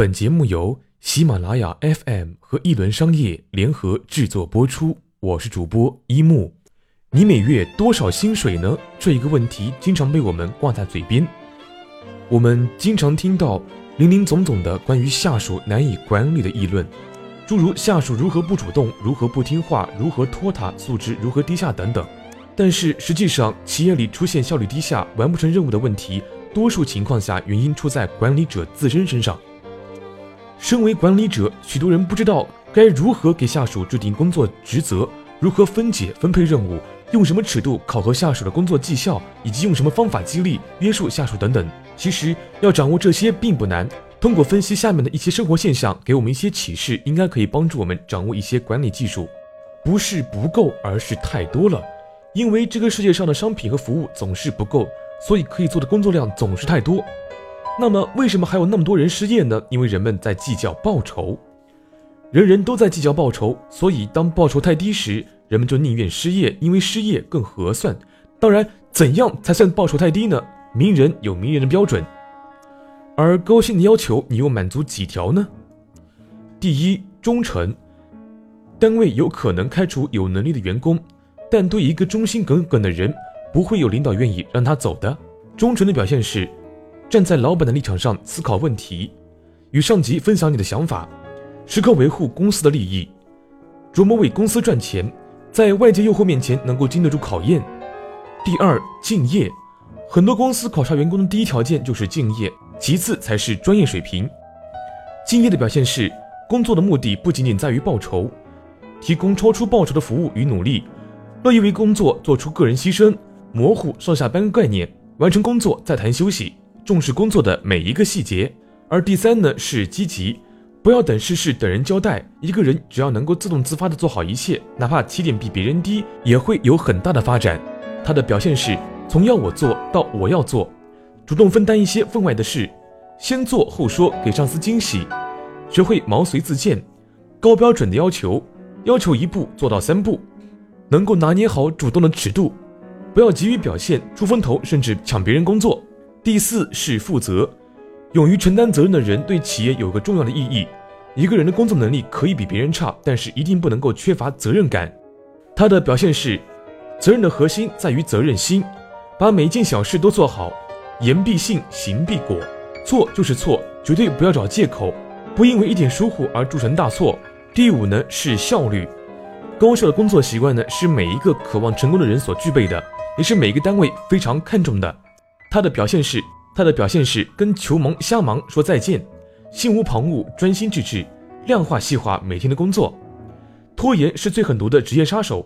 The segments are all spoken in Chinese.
本节目由喜马拉雅 FM 和一轮商业联合制作播出。我是主播一木。你每月多少薪水呢？这一个问题经常被我们挂在嘴边。我们经常听到林林总总的关于下属难以管理的议论，诸如下属如何不主动、如何不听话、如何拖沓、素质如何低下等等。但是实际上，企业里出现效率低下、完不成任务的问题，多数情况下原因出在管理者自身身上。身为管理者，许多人不知道该如何给下属制定工作职责，如何分解分配任务，用什么尺度考核下属的工作绩效，以及用什么方法激励约束下属等等。其实要掌握这些并不难，通过分析下面的一些生活现象，给我们一些启示，应该可以帮助我们掌握一些管理技术。不是不够，而是太多了。因为这个世界上的商品和服务总是不够，所以可以做的工作量总是太多。那么，为什么还有那么多人失业呢？因为人们在计较报酬，人人都在计较报酬，所以当报酬太低时，人们就宁愿失业，因为失业更合算。当然，怎样才算报酬太低呢？名人有名人的标准，而高薪的要求，你又满足几条呢？第一，忠诚，单位有可能开除有能力的员工，但对一个忠心耿耿的人，不会有领导愿意让他走的。忠诚的表现是。站在老板的立场上思考问题，与上级分享你的想法，时刻维护公司的利益，琢磨为公司赚钱，在外界诱惑面前能够经得住考验。第二，敬业。很多公司考察员工的第一条件就是敬业，其次才是专业水平。敬业的表现是，工作的目的不仅仅在于报酬，提供超出报酬的服务与努力，乐意为工作做出个人牺牲，模糊上下班概念，完成工作再谈休息。重视工作的每一个细节，而第三呢是积极，不要等事事等人交代。一个人只要能够自动自发的做好一切，哪怕起点比别人低，也会有很大的发展。他的表现是从要我做到我要做，主动分担一些分外的事，先做后说，给上司惊喜，学会毛遂自荐，高标准的要求，要求一步做到三步，能够拿捏好主动的尺度，不要急于表现出风头，甚至抢别人工作。第四是负责，勇于承担责任的人对企业有个重要的意义。一个人的工作能力可以比别人差，但是一定不能够缺乏责任感。他的表现是，责任的核心在于责任心，把每一件小事都做好，言必信，行必果，错就是错，绝对不要找借口，不因为一点疏忽而铸成大错。第五呢是效率，高效的工作习惯呢是每一个渴望成功的人所具备的，也是每个单位非常看重的。他的表现是，他的表现是跟球盲瞎忙说再见，心无旁骛，专心致志，量化细化每天的工作。拖延是最狠毒的职业杀手，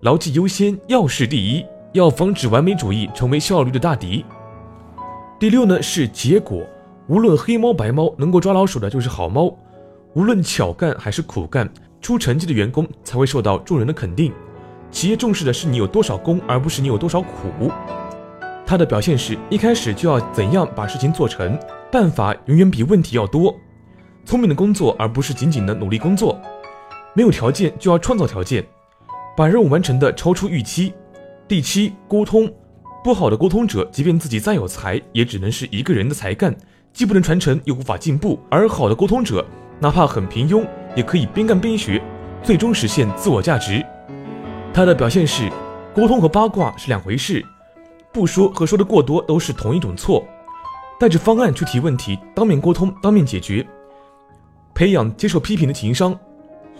牢记优先，要事第一，要防止完美主义成为效率的大敌。第六呢是结果，无论黑猫白猫，能够抓老鼠的就是好猫。无论巧干还是苦干，出成绩的员工才会受到众人的肯定。企业重视的是你有多少功，而不是你有多少苦。他的表现是一开始就要怎样把事情做成，办法永远比问题要多。聪明的工作，而不是仅仅的努力工作。没有条件就要创造条件，把任务完成的超出预期。第七，沟通，不好的沟通者，即便自己再有才，也只能是一个人的才干，既不能传承，又无法进步。而好的沟通者，哪怕很平庸，也可以边干边学，最终实现自我价值。他的表现是，沟通和八卦是两回事。不说和说的过多都是同一种错，带着方案去提问题，当面沟通，当面解决，培养接受批评的情商，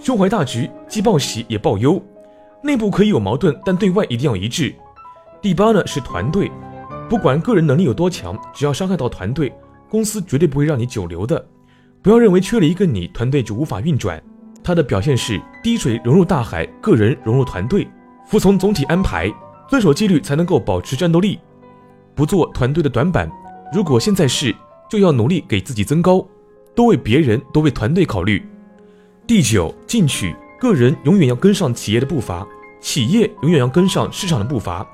胸怀大局，既报喜也报忧，内部可以有矛盾，但对外一定要一致。第八呢是团队，不管个人能力有多强，只要伤害到团队，公司绝对不会让你久留的。不要认为缺了一个你，团队就无法运转。他的表现是滴水融入大海，个人融入团队，服从总体安排。遵守纪律才能够保持战斗力，不做团队的短板。如果现在是，就要努力给自己增高，多为别人，多为团队考虑。第九，进取，个人永远要跟上企业的步伐，企业永远要跟上市场的步伐。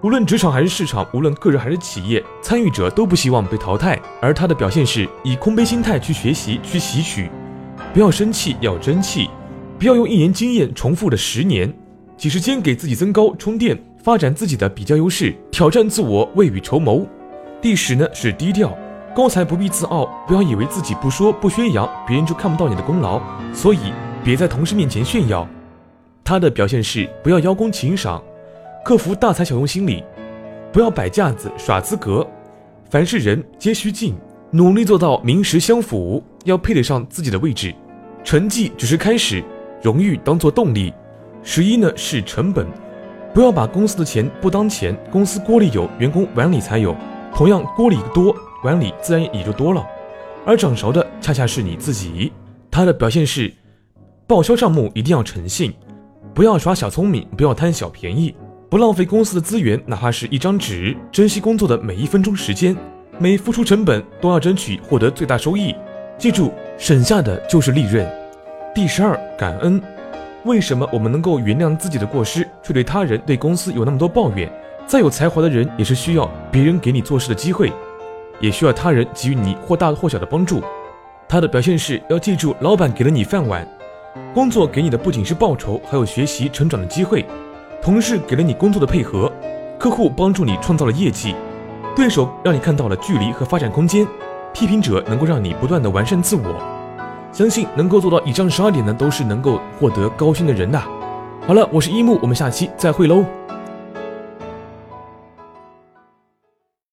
无论职场还是市场，无论个人还是企业，参与者都不希望被淘汰。而他的表现是以空杯心态去学习，去吸取，不要生气，要争气，不要用一年经验重复的十年，几时间给自己增高充电。发展自己的比较优势，挑战自我，未雨绸缪。第十呢是低调，高才不必自傲，不要以为自己不说不宣扬，别人就看不到你的功劳。所以别在同事面前炫耀。他的表现是不要邀功请赏，克服大材小用心理，不要摆架子耍资格。凡是人皆须敬，努力做到名实相符，要配得上自己的位置。成绩只是开始，荣誉当做动力。十一呢是成本，不要把公司的钱不当钱，公司锅里有，员工碗里才有。同样锅里多。碗里自然也就多了，而掌勺的恰恰是你自己。他的表现是，报销账目一定要诚信，不要耍小聪明，不要贪小便宜，不浪费公司的资源，哪怕是一张纸。珍惜工作的每一分钟时间，每付出成本都要争取获得最大收益。记住，省下的就是利润。第十二，感恩。为什么我们能够原谅自己的过失，却对他人、对公司有那么多抱怨？再有才华的人，也是需要别人给你做事的机会。也需要他人给予你或大或小的帮助。他的表现是要记住，老板给了你饭碗，工作给你的不仅是报酬，还有学习成长的机会；同事给了你工作的配合，客户帮助你创造了业绩，对手让你看到了距离和发展空间，批评者能够让你不断的完善自我。相信能够做到以上十二点呢，都是能够获得高薪的人呐。好了，我是一木，我们下期再会喽。